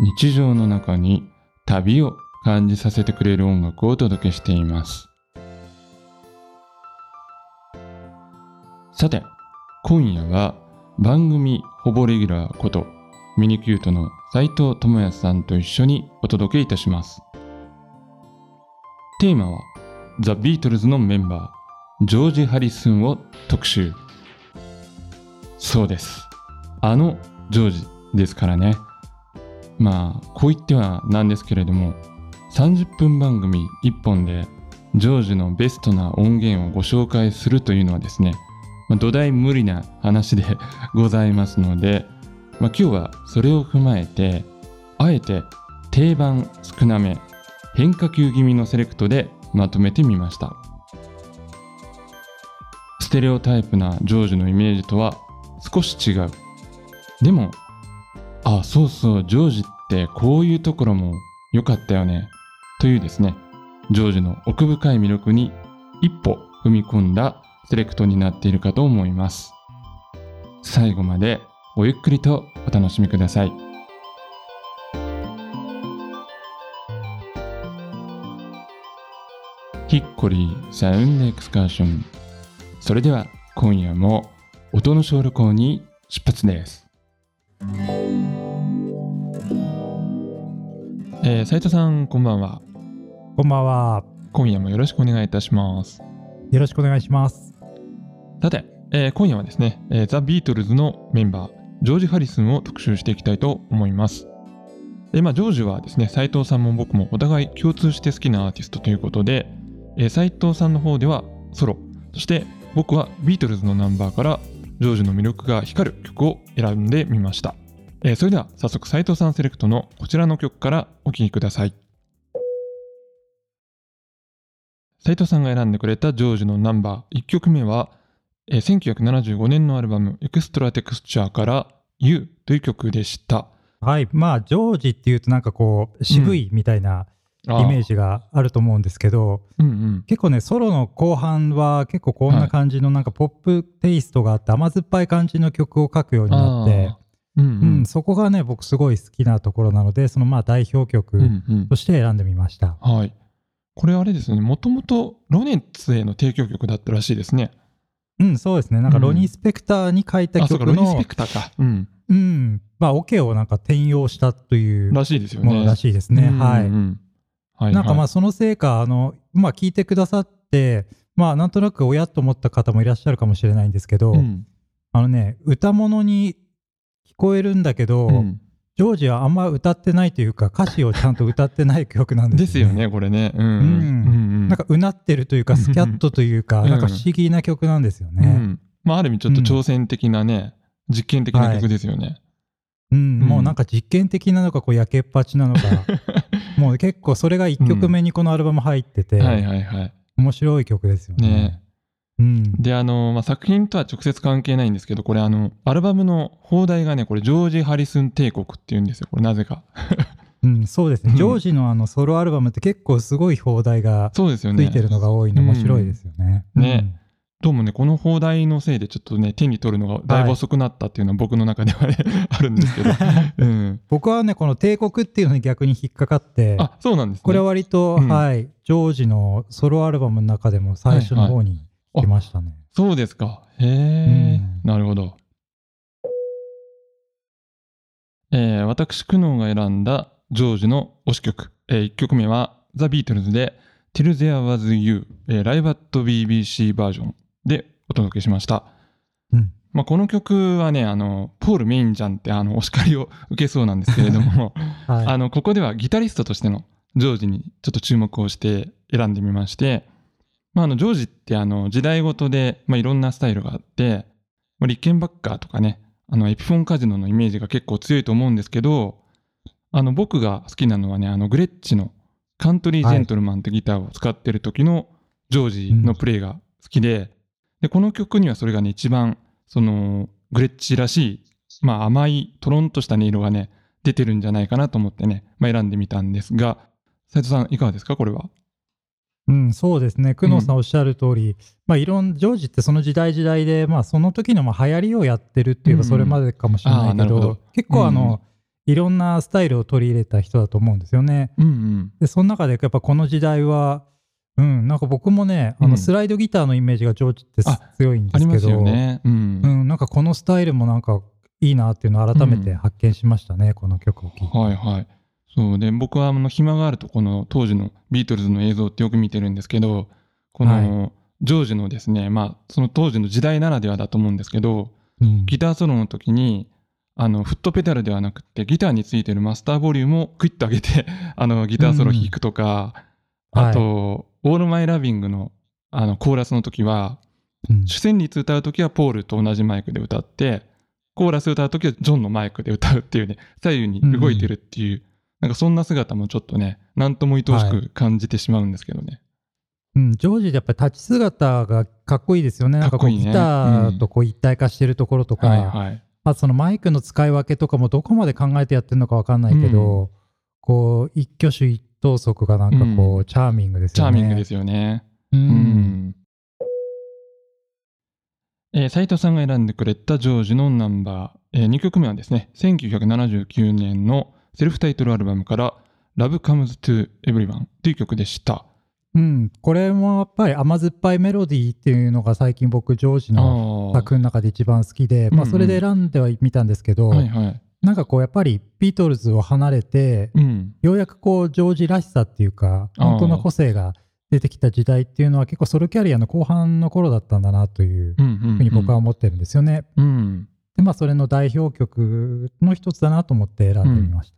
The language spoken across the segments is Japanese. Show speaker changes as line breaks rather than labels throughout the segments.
日常の中に旅を感じさせてくれる音楽をお届けしています。さて、今夜は番組ほぼレギュラーことミニキュートの斉藤智也さんと一緒にお届けいたします。テーマはザ・ビートルズのメンバー、ジョージ・ハリスンを特集。そうです。あのジョージですからね。まあ、こう言ってはなんですけれども、30分番組1本で、ジョージのベストな音源をご紹介するというのはですね、まあ、土台無理な話で ございますので、まあ、今日はそれを踏まえて、あえて定番少なめ、変化球気味のセレクトでまとめてみました。ステレオタイプなジョージのイメージとは少し違う。でもあそうそうジョージってこういうところも良かったよね。というですねジョージの奥深い魅力に一歩踏み込んだセレクトになっているかと思います。最後までごゆっくりとお楽しみください。ヒッコリーサウンドエクスカーション。それでは今夜も音の小旅行に出発です。えー、斉藤さんこんばんは
こんばんは。
今夜もよろしくお願いいたします
よろしくお願いします。
さて、えー今夜はですね、えーザ・ビートルズのメンバージョージ・ハリスンを特集していきたいと思いますでまあ、ジョージはですね斉藤さんも僕もお互い共通して好きなアーティストということで、えー斉藤さんの方ではソロそして僕はビートルズのナンバーからジョージの魅力が光る曲を選んでみました、えーそれでは早速斉藤さんセレクトのこちらの曲からお聴きください。斉藤さんが選んでくれたジョージのナンバー1曲目は、えー1975年のアルバム「エクストラテクスチャー」から「You」という曲でした。
はい。まあ、ジョージっていうとなんかこう、渋いみたいなイメージがあると思うんですけど、
うんうん。
結構ね、ソロの後半は結構こんな感じのなんかポップテイストがあって甘酸っぱい感じの曲を書くようになって、
あーうん。う
うんん、そこがね、僕すごい好きなところなので、そのまあ代表
うん
曲
うん。
として選んでみました。
はい。これあれですね。もともとロネッツへの提供曲だったらしいですね。
うん、そうですね。なんかロニー・スペクターに書いた
あそうか
曲の
ロニースペ、クターか。うん。
うん、まあ、オケをなんか転用したという
らしいですよね。
ものらしいですね。はい。なんかま
あ
あそのせいか、あの、まあ聞いてくださって、まあなんとなく親と思った方もいらっしゃるかもしれないんですけど、
うん。
あのね、歌物に聞こえるんだけど、
うん。
ジョージはあんま歌ってないというか、歌詞をちゃんと歌ってない曲なんですよね。
ですよねこれね。うん。うん。
うん
うん。
なんかうなってるというか、スキャットというか、
うん。
なんか不思議な曲なんですよね。
うん。まあある意味ちょっと挑戦的なね実験的な曲ですよね。
うん、もうなんか実験的なのか、こう、やけっぱちなのか、もう結構それが1曲目にこのアルバム入ってて、
はいはいはい。
面白い曲ですよね。
ね
うん。
で、あの、まあ、作品とは直接関係ないんですけど、これあの、アルバムの放題がね、これ、ジョージ・ハリスン帝国っていうんですよ。これなぜか。
うん、そうですね。
うん
ジョージのあのソロアルバムって結構すごい放題が
そうですよね。
ついてるのが多いの
うん
面白いですよね。
ねどうもね、この放題のせいでちょっとね、手に取るのがだいぶ遅くなったっていうのは僕の中ではね、あるんですけど。うん。
僕はね、この帝国っていうのに逆に引っかかって、
あ、そうなんですね。
これは割と、
うん
はい、ジョージのソロアルバムの中でも最初の方に来ましたね。
そうですか。へえ、
うん
なるほど。えー私、クノーが選んだジョージの推し曲。え1曲目は、ザ・ビートルズで、Till There Was You、えー、ライブアット BBC バージョンでお届けしました。
うん
まあ、この曲はね、あの、ポール・メインじゃんって、あの、お叱りを 受けそうなんですけれども、
はい
あの、ここではギタリストとしてのジョージにちょっと注目をして選んでみまして、まあ、あの、ジョージってあの、時代ごとで、まあ、いろんなスタイルがあって、まあ、リッケンバッカーとかね、あの、エピフォンカジノのイメージが結構強いと思うんですけど、あの僕が好きなのはね、あのグレッチのカントリージェントルマンってギターを使ってる時のジョージのプレイが好きで、で、この曲にはそれがね、一番、その、グレッチらしい、まあ甘い、トロンとした音色がね、出てるんじゃないかなと思ってね、まあ、選んでみたんですが、斉藤さん、いかがですか、これは。
うん、そうですね。久能さんおっしゃる通り、まあ、いろん、ジョージってその時代時代で、まあ、その時のまあ流行りをやってるっていうか、
うん
それまでかもしれないけど、
あーなるほど
結構あの、いろんなスタイルを取り入れた人だと思うんですよね。
うんうん。
で、その中でやっぱこの時代は、うん、なんか僕もね、あ
うん
のスライドギターのイメージがジョージって
あ
強いんで
す
すけど、
よね。うん。
うん、なんかこのスタイルもなんかいいなっていうのを改めて発見しましたね、この曲を聴いて。
はいはい。そうで、僕はあの暇があると、この当時のビートルズの映像ってよく見てるんですけど、このジョージのですね、まあ、その当時の時代ならではだと思うんですけど、
うん。
ギターソロの時に、あの、フットペダルではなくて、ギターについてるマスターボリュームをクイッと上げて、あの、ギターソロ弾くとか、
うん。
あと、オールマイラビングの、あの、コーラスの時は、
うん。
主旋律歌う時はポールと同じマイクで歌って、コーラス歌う時はジョンのマイクで歌うっていうね、左右に動いてるっていう、なんかそんな姿もちょっとね、なんとも愛おしく感じてしまうんですけどね。
うん、ジョージでやっぱり立ち姿がかっこいいですよね。なんかこう
かっこいいね
ギターとこう一体化してるところとか、
はいはい。
あとそのマイクの使い分けとかもどこまで考えてやってるのかわかんないけど、こう一挙手一投足がなんかこう、
うん
チャーミングです
チャ
よね。
ーミングですよね。
う。
うんん。えー斉藤さんが選んでくれたジョージのナンバー、え2曲目はですね、1979年のセルフタイトルアルバムから、Love Comes to Everyone という曲でした。
うん。これもやっぱり甘酸っぱいメロディーっていうのが最近僕、ジョージの
あ
作品の中で一番好きで、まあ
うんうん
それで選んではみたんですけど、
はいはい。
なんかこうやっぱりビートルズを離れて、
うん。
ようやくこうジョージらしさっていうか、本当の個性が出てきた時代っていうのは結構ソロキャリアの後半の頃だったんだなという
うんうんうん
ふうに僕は思ってるんですよね。
うん。
で、まあそれの代表曲の一つだなと思って選んでみました。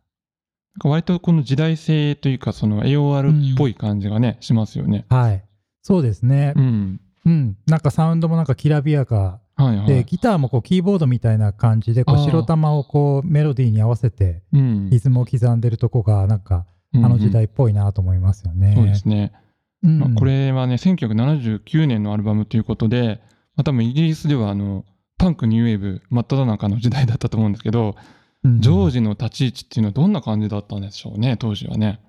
割とこの時代性というか、その AOR っぽい感じがね、しますよね。
はい。そうですね
う。ん。
うん。なんかサウンドもなんかきらびやか
はいはい。
で、ギターもこうキーボードみたいな感じで、白玉をこうメロディーに合わせて
うん
リズムを刻んでるとこがなんかあの時代っぽいなと思いますよね。
そうですね。
うん
まあ、これはね、1979年のアルバムということで、まあ、多分イギリスではあの、パンクニューウェーブ真っ只中の時代だったと思うんですけど、
うん
ジョージの立ち位置っていうのはどんな感じだったんでしょうね、当時はね。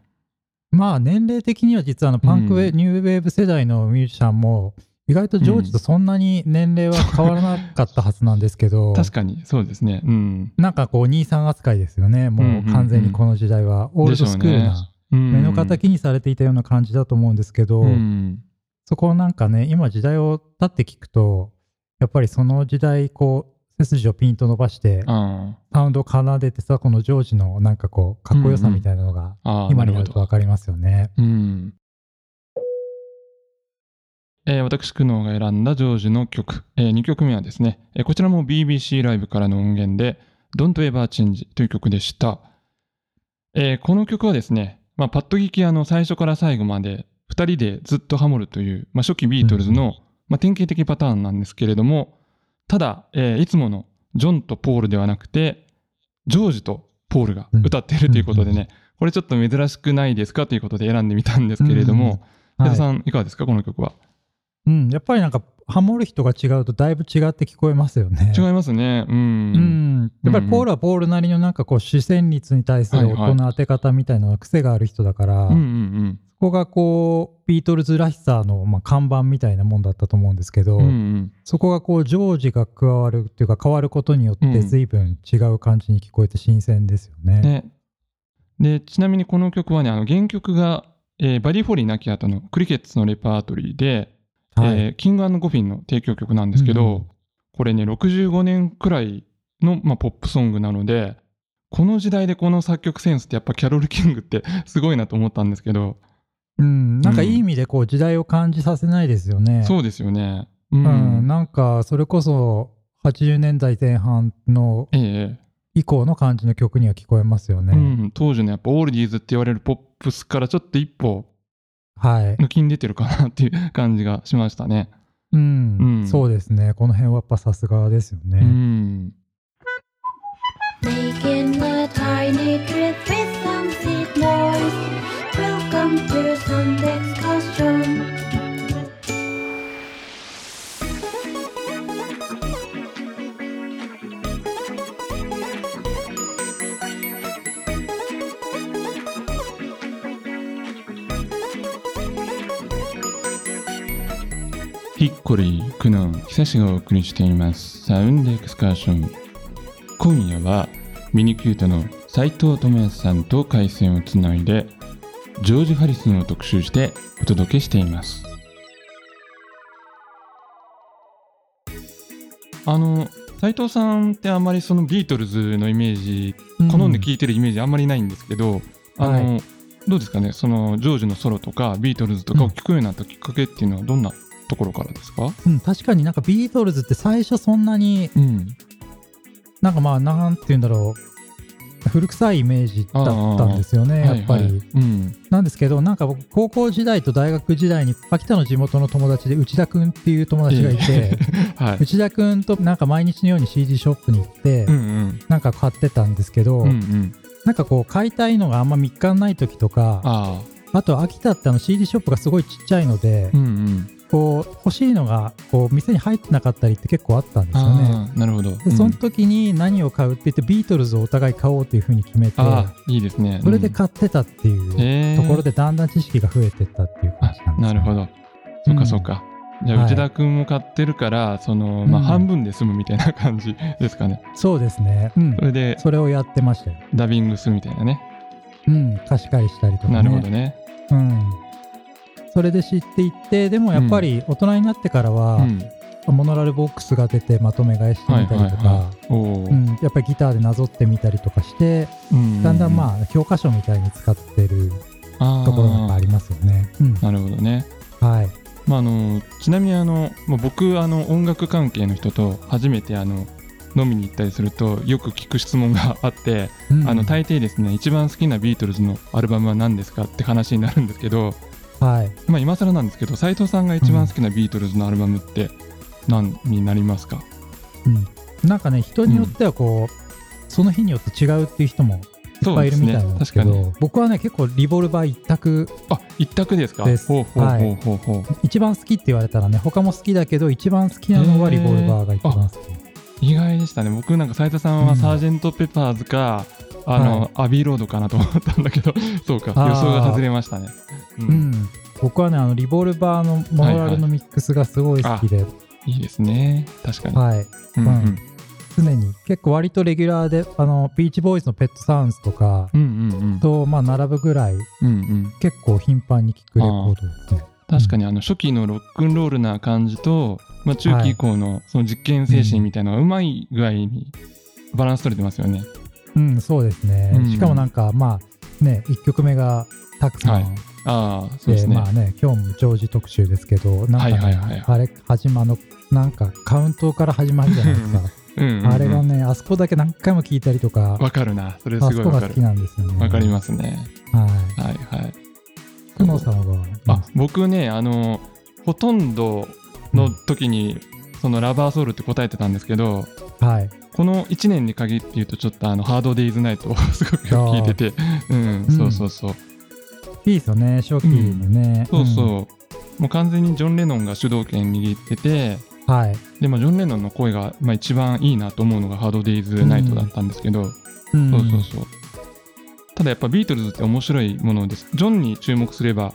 まあ年齢的には実はあのパンクウェ、
うん
ニューウェーブ世代のミュージシャンも意外とジョージとそんなに年齢は変わらなかったはずなんですけど、
確かに、そうですね。うん。
なんかこう兄さん扱いですよね。もう完全にこの時代はオールドスクールな
うん
目の敵にされていたような感じだと思うんですけど、
うん。
そこをなんかね、今時代を経って聞くと、やっぱりその時代こう背筋をピンと伸ばして
あ
サウンドを奏でてさ、このジョージのなんかこうかっこよさみたいなのが
あ、ああ、
今に
なる
とわかりますよね。
うん。えー私、久能が選んだジョージの曲、え2曲目はですね、えーこちらも BBC ライブからの音源で、Don't Ever Change という曲でした。えーこの曲はですね、まあ、パッド聞きあの最初から最後まで2人でずっとハモるという、まあ、初期ビートルズの、まあ、典型的パターンなんですけれども、ただ、えーいつものジョンとポールではなくて、ジョージとポールが歌っているということでね、これちょっと珍しくないですかということで選んでみたんですけれども、
はい。
矢田さんいかがですかこの曲は？
うん、やっぱりなんかハモる人が違うとだいぶ違って聞こえますよね。
違いますね。うん。
うん、やっぱりポールはポールなりのなんかこう主旋律に対する音の当て方みたいなのが癖がある人だから、
うんうん
そこがこうビートルズらしさのまあ看板みたいなもんだったと思うんですけど、
うん。うんうん
そこがこうジョージが加わるっていうか変わることによって
うん
随分違う感じに聞こえて新鮮ですよね。
ね。で、ちなみにこの曲はね、あの原曲が、えーバディ・フォリー亡き後のクリケッツのレパートリーで、
はい
えーキングゴフィンの提供曲なんですけど、
うんうん
これね、65年くらいの、まあ、ポップソングなので、この時代でこの作曲センスってやっぱキャロル・キングって すごいなと思ったんですけど、
うん、なんかいい意味でこう時代を感じさせないですよね。
そうですよね。うん。
うん、なんかそれこそ80年代前半の
ええええ
以降の感じの曲には聞こえますよね。
うん、当時のやっぱオールディーズって言われるポップスからちょっと一歩
はい。
抜きに出てるかなっていう感じがしましたね。
うん、
うん
そうですね。この辺はやっぱさすがですよね。
うん。ヒッコリー、クノン、久しがお送りしています。サウンドエクスカーション。今夜は、ミニキュートの斉藤智康さんと回線をつないで、ジョージ・ハリスンを特集してお届けしています。あの、斉藤さんってあんまりそのビートルズのイメージ、好んで聴いてるイメージあんまりないんですけど、あの、
は
どうですかね、そのジョージのソロとかビートルズとかを聴くようになったきっかけっていうのはどんなところからですか？
うん、確かになんかビートルズって最初そんなに
うん。
なんかまあなんて言うんだろう古臭いイメージだったんですよねやっぱり、
はいはいうん。
なんですけどなんか僕高校時代と大学時代に秋田の地元の友達で内田くんっていう友達がいて、
はい。
内田くんとなんか毎日のように CD ショップに行って、
うんうん。
なんか買ってたんですけど、
うんうん。
なんかこう買いたいのがあんま3日ない時とかあ
あ
と秋田ってあの CD ショップがすごいちっちゃいので、
あ。うんうん。
こう欲しいのがこう店に入ってなかったりって結構あったんですよね。
なるほど。
でその
うん
時に何を買うって言ってビートルズをお互い買おうっていうふうに決めて
いいですね。
それで買ってたっていうところでだんだん知識が増えてったっていう感じなんです、
なるほど。そうかそうか。じゃあ、
はい
内田君も買ってるから、その、まあ、
うん
半分で済むみたいな感じですかね。
そうですね。うん
そ。れで、
それをやってましたよ。
ダビングするみたいなね。
うん。貸し借りしたりとかね。
なるほどね。
うん。それで知っていって、でもやっぱり大人になってからは、
うん。
モノラルボックスが出てまとめ買いしてみたりとか、やっぱりギターでなぞってみたりとかして、
うん
だんだんまあ教科書みたいに使ってる
あ
ところがありますよね。うん。
なるほどね。
はい。
まあ、あのちなみにあの、まあ、僕あの音楽関係の人と初めてあの飲みに行ったりするとよく聞く質問があって、
うん
あの大抵ですね一番好きなビートルズのアルバムは何ですかって話になるんですけど、
はい。
まあ、今更なんですけど斉藤さんが一番好きなビートルズのアルバムって何になりますか、
うん。なんかね、人によってはこう、その日によって違うっていう人もいっぱいいるみたいなんですけど、
そうです
僕はね、結構リボルバー一択、
あ一択ですか？
です。
ほうほうほうほう。ほう、
一番好きって言われたらね、他も好きだけど、一番好きなのはリボルバーが一番好き。
意外でしたね。僕なんか斉藤さんは
うん。
サージェント・ペッパーズか、あの、
はい
アビーロードかなと思ったんだけど そうか予想が外れましたね。う
うん。僕はね、あのリボルバーのモノラルのミックスがすごい好きで、
いいですね。確かに、
はい。
うんうん。
常に。結構割とレギュラーで、あの、ビーチボーイズのペットサウンズとか
うんうんうん。
と、まあ、並ぶぐらい、
うんうん。
結構頻繁に聴くレコードですね。
確かにあの初期のロックンロールな感じと、まあ、中期以降のその実験精神みたいなのがうまい具合にバランス取れてますよね。
うん、そうですね。
うん
しかもなんか、まあ、ね、1曲目がたくさん、
はいああそうですね。
まあね、今日もジョージ特集ですけど、なんか、ね
はいはいはいはい
あれ、始まの、なんかカウントから始まるじゃないですか。
うんうんうん
あれがね、あそこだけ何回も聞いたりとか、
わかるなそれす
あ
ごいわかる
そこが好き。なんですよね。
わかりますね。
はい。
はいはい。
久能さんは、
あ僕ねあのほとんどの時にそのラバーソウルって答えてたんですけど
はい。
この1年に限って言うとちょっとあのハードデイズナイトをすごくよく聞いててうん
うん。
そうそうそう。
いいですよね、初期のね。
そうそう、もう完全にジョン・レノンが主導権握ってて
うん。はい。
でもジョン・レノンの声が、まあ、一番いいなと思うのがハードデイズナイトだったんですけど、
うん。
そうそうそう。ただやっぱビートルズって面白いものです。ジョンに注目すれば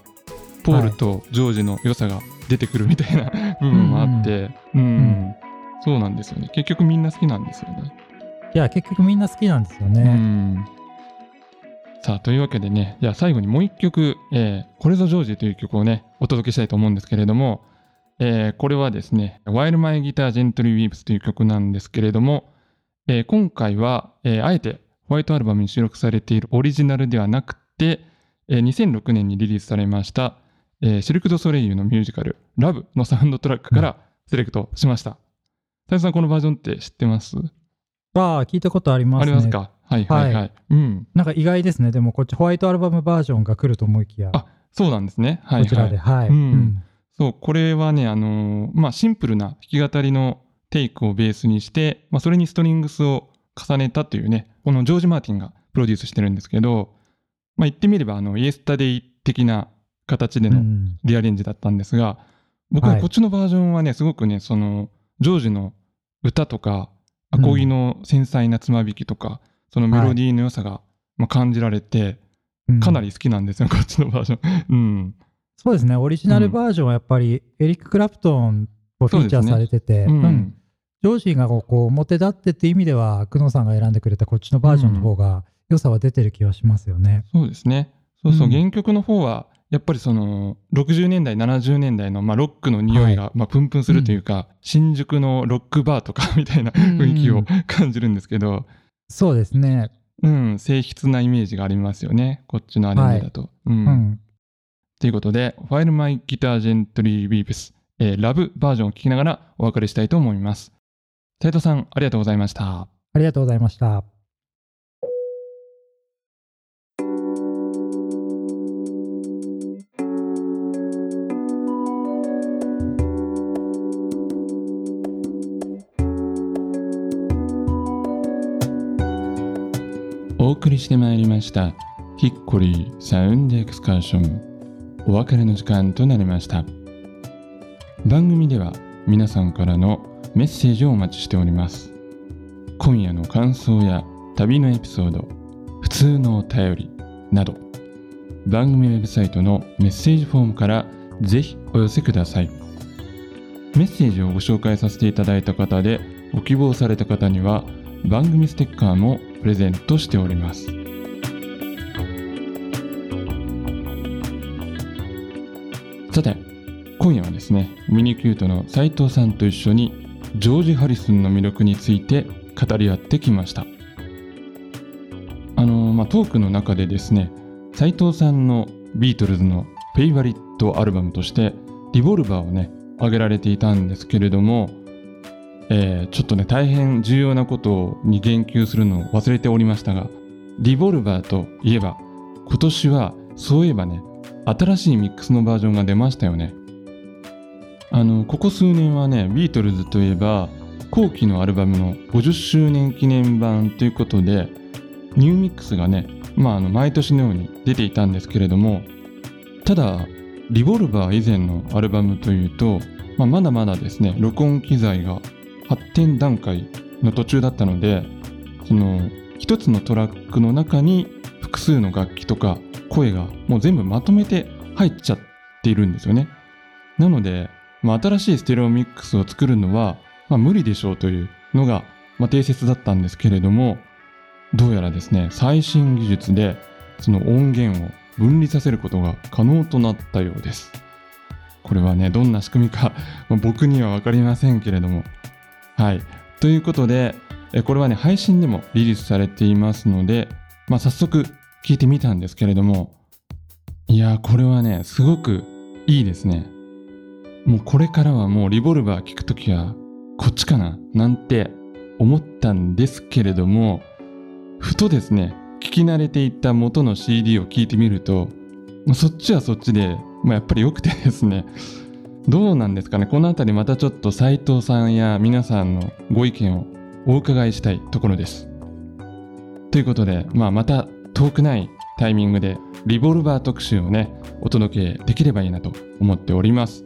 ポールとジョージの良さが出てくるみたいな部分もあってうん、
ん。
そうなんですよね。結局みんな好きなんですよね。
いや、結局みんな好きなんですよ
う
ね。
ん。さあというわけでねじゃあ最後にもう一曲、えーこれぞジョージ」という曲をねお届けしたいと思うんですけれども、えーこれはですね「While My Guitar Gently Weeps」という曲なんですけれども、えー今回は、えーあえてホワイトアルバムに収録されているオリジナルではなくて、えー2006年にリリースされました、えーシルク・ド・ソレイユのミュージカル「ラブのサウンドトラックからセレクトしました。太さんこのバージョンって知ってます？
ああ、聞いたことありますね。
ありますか？はいはいはい。
は
うん。
なんか意外ですね。でもこっちホワイトアルバムバージョンが来ると思いきや、
あそうなんですね。はい、はい。
こちらで、はい。
うんそう、これはね、あのーまあ、シンプルな弾き語りのテイクをベースにして、まあ、それにストリングスを重ねたというね、このジョージ・マーティンがプロデュースしてるんですけど、まあ、言ってみれば、あの、イエスタデイ的な形での
うん。
リアレンジだったんですが、僕
は
はい。こっちのバージョンはね、すごくね、その、ジョージの歌とか、アコギの繊細なつまびきとか、そのメロディーの良さが、まあ、感じられて、
うん。
かなり好きなんですよ、こっちのバージョン。うん。
そうですね。オリジナルバージョンはやっぱりエリック・クラプトンこうフィーチャーされてて、
う
うん。んジョージーがこう表立ってって意味では久野さんが選んでくれたこっちのバージョンの方が良さは出てる気はしますよね。
そうですね。そうそう、
うん。
原曲の方は、やっぱりその、60年代、70年代の、まあ、ロックの匂いが、まあ、プンプンするというか、新宿のロックバーとか みたいな雰囲気を
う ん
感じるんですけど、
そうですね。
うん、静筆なイメージがありますよね。こっちのアレンジだと。う。
うんん。
ということで、While My Guitar Gently Weeps、えーラブバージョンを聴きながらお別れしたいと思います。斉藤さん、ありがとうございました。
ありがとうございました。
りしてまいりました。ヒッコリーサウンドエクスカーション。お別れの時間となりました。番組では皆さんからのメッセージをお待ちしております。今夜の感想や旅のエピソード普通のお便りなど番組ウェブサイトのメッセージフォームからぜひお寄せください。メッセージをご紹介させていただいた方でご希望された方には番組ステッカーもプレゼントしております。さて今夜はですねミニキュートの斉藤さんと一緒にジョージ・ハリスンの魅力について語り合ってきました。あのまあトークの中でですね斉藤さんのビートルズのフェイバリットアルバムとしてリボルバーをね挙げられていたんですけれどもえーちょっとね大変重要なことに言及するのを忘れておりましたがリボルバーといえば今年はそういえばね新しいミックスのバージョンが出ましたよね。あのここ数年はねビートルズといえば後期のアルバムの50周年記念版ということでニューミックスがねまああの毎年のように出ていたんですけれどもただリボルバー以前のアルバムというと、まあ、まだまだですね録音機材が発展段階の途中だったのでその一つのトラックの中に複数の楽器とか声がもう全部まとめて入っちゃっているんですよね。なので、まあ、新しいステレオミックスを作るのは、まあ、無理でしょうというのが、まあ、定説だったんですけれどもどうやらですね最新技術でその音源を分離させることが可能となったようです。これはねどんな仕組みか僕には分かりませんけれどもはい。ということで、これはね、配信でもリリースされていますので、まあ、早速聞いてみたんですけれども、いやー、これはね、すごくいいですね。もうこれからはもうリボルバー聞くときは、こっちかな？なんて思ったんですけれども、ふとですね、聞き慣れていた元の CD を聞いてみると、まあそっちはそっちで、まあ、やっぱり良くてですね、どうなんですかね？この辺りまたちょっと斉藤さんや皆さんのご意見をお伺いしたいところです。ということで、まあ、また遠くないタイミングでリボルバー特集をねお届けできればいいなと思っております。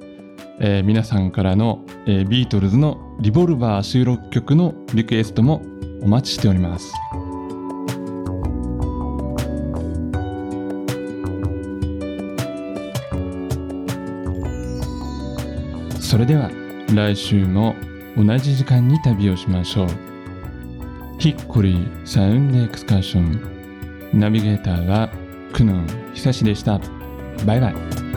えー皆さんからの、えービートルズのリボルバー収録曲のリクエストもお待ちしております。それでは来週も同じ時間に旅をしましょう。ヒッコリーサウンドエクスカーションナビゲーターは久能久志でした。バイバイ。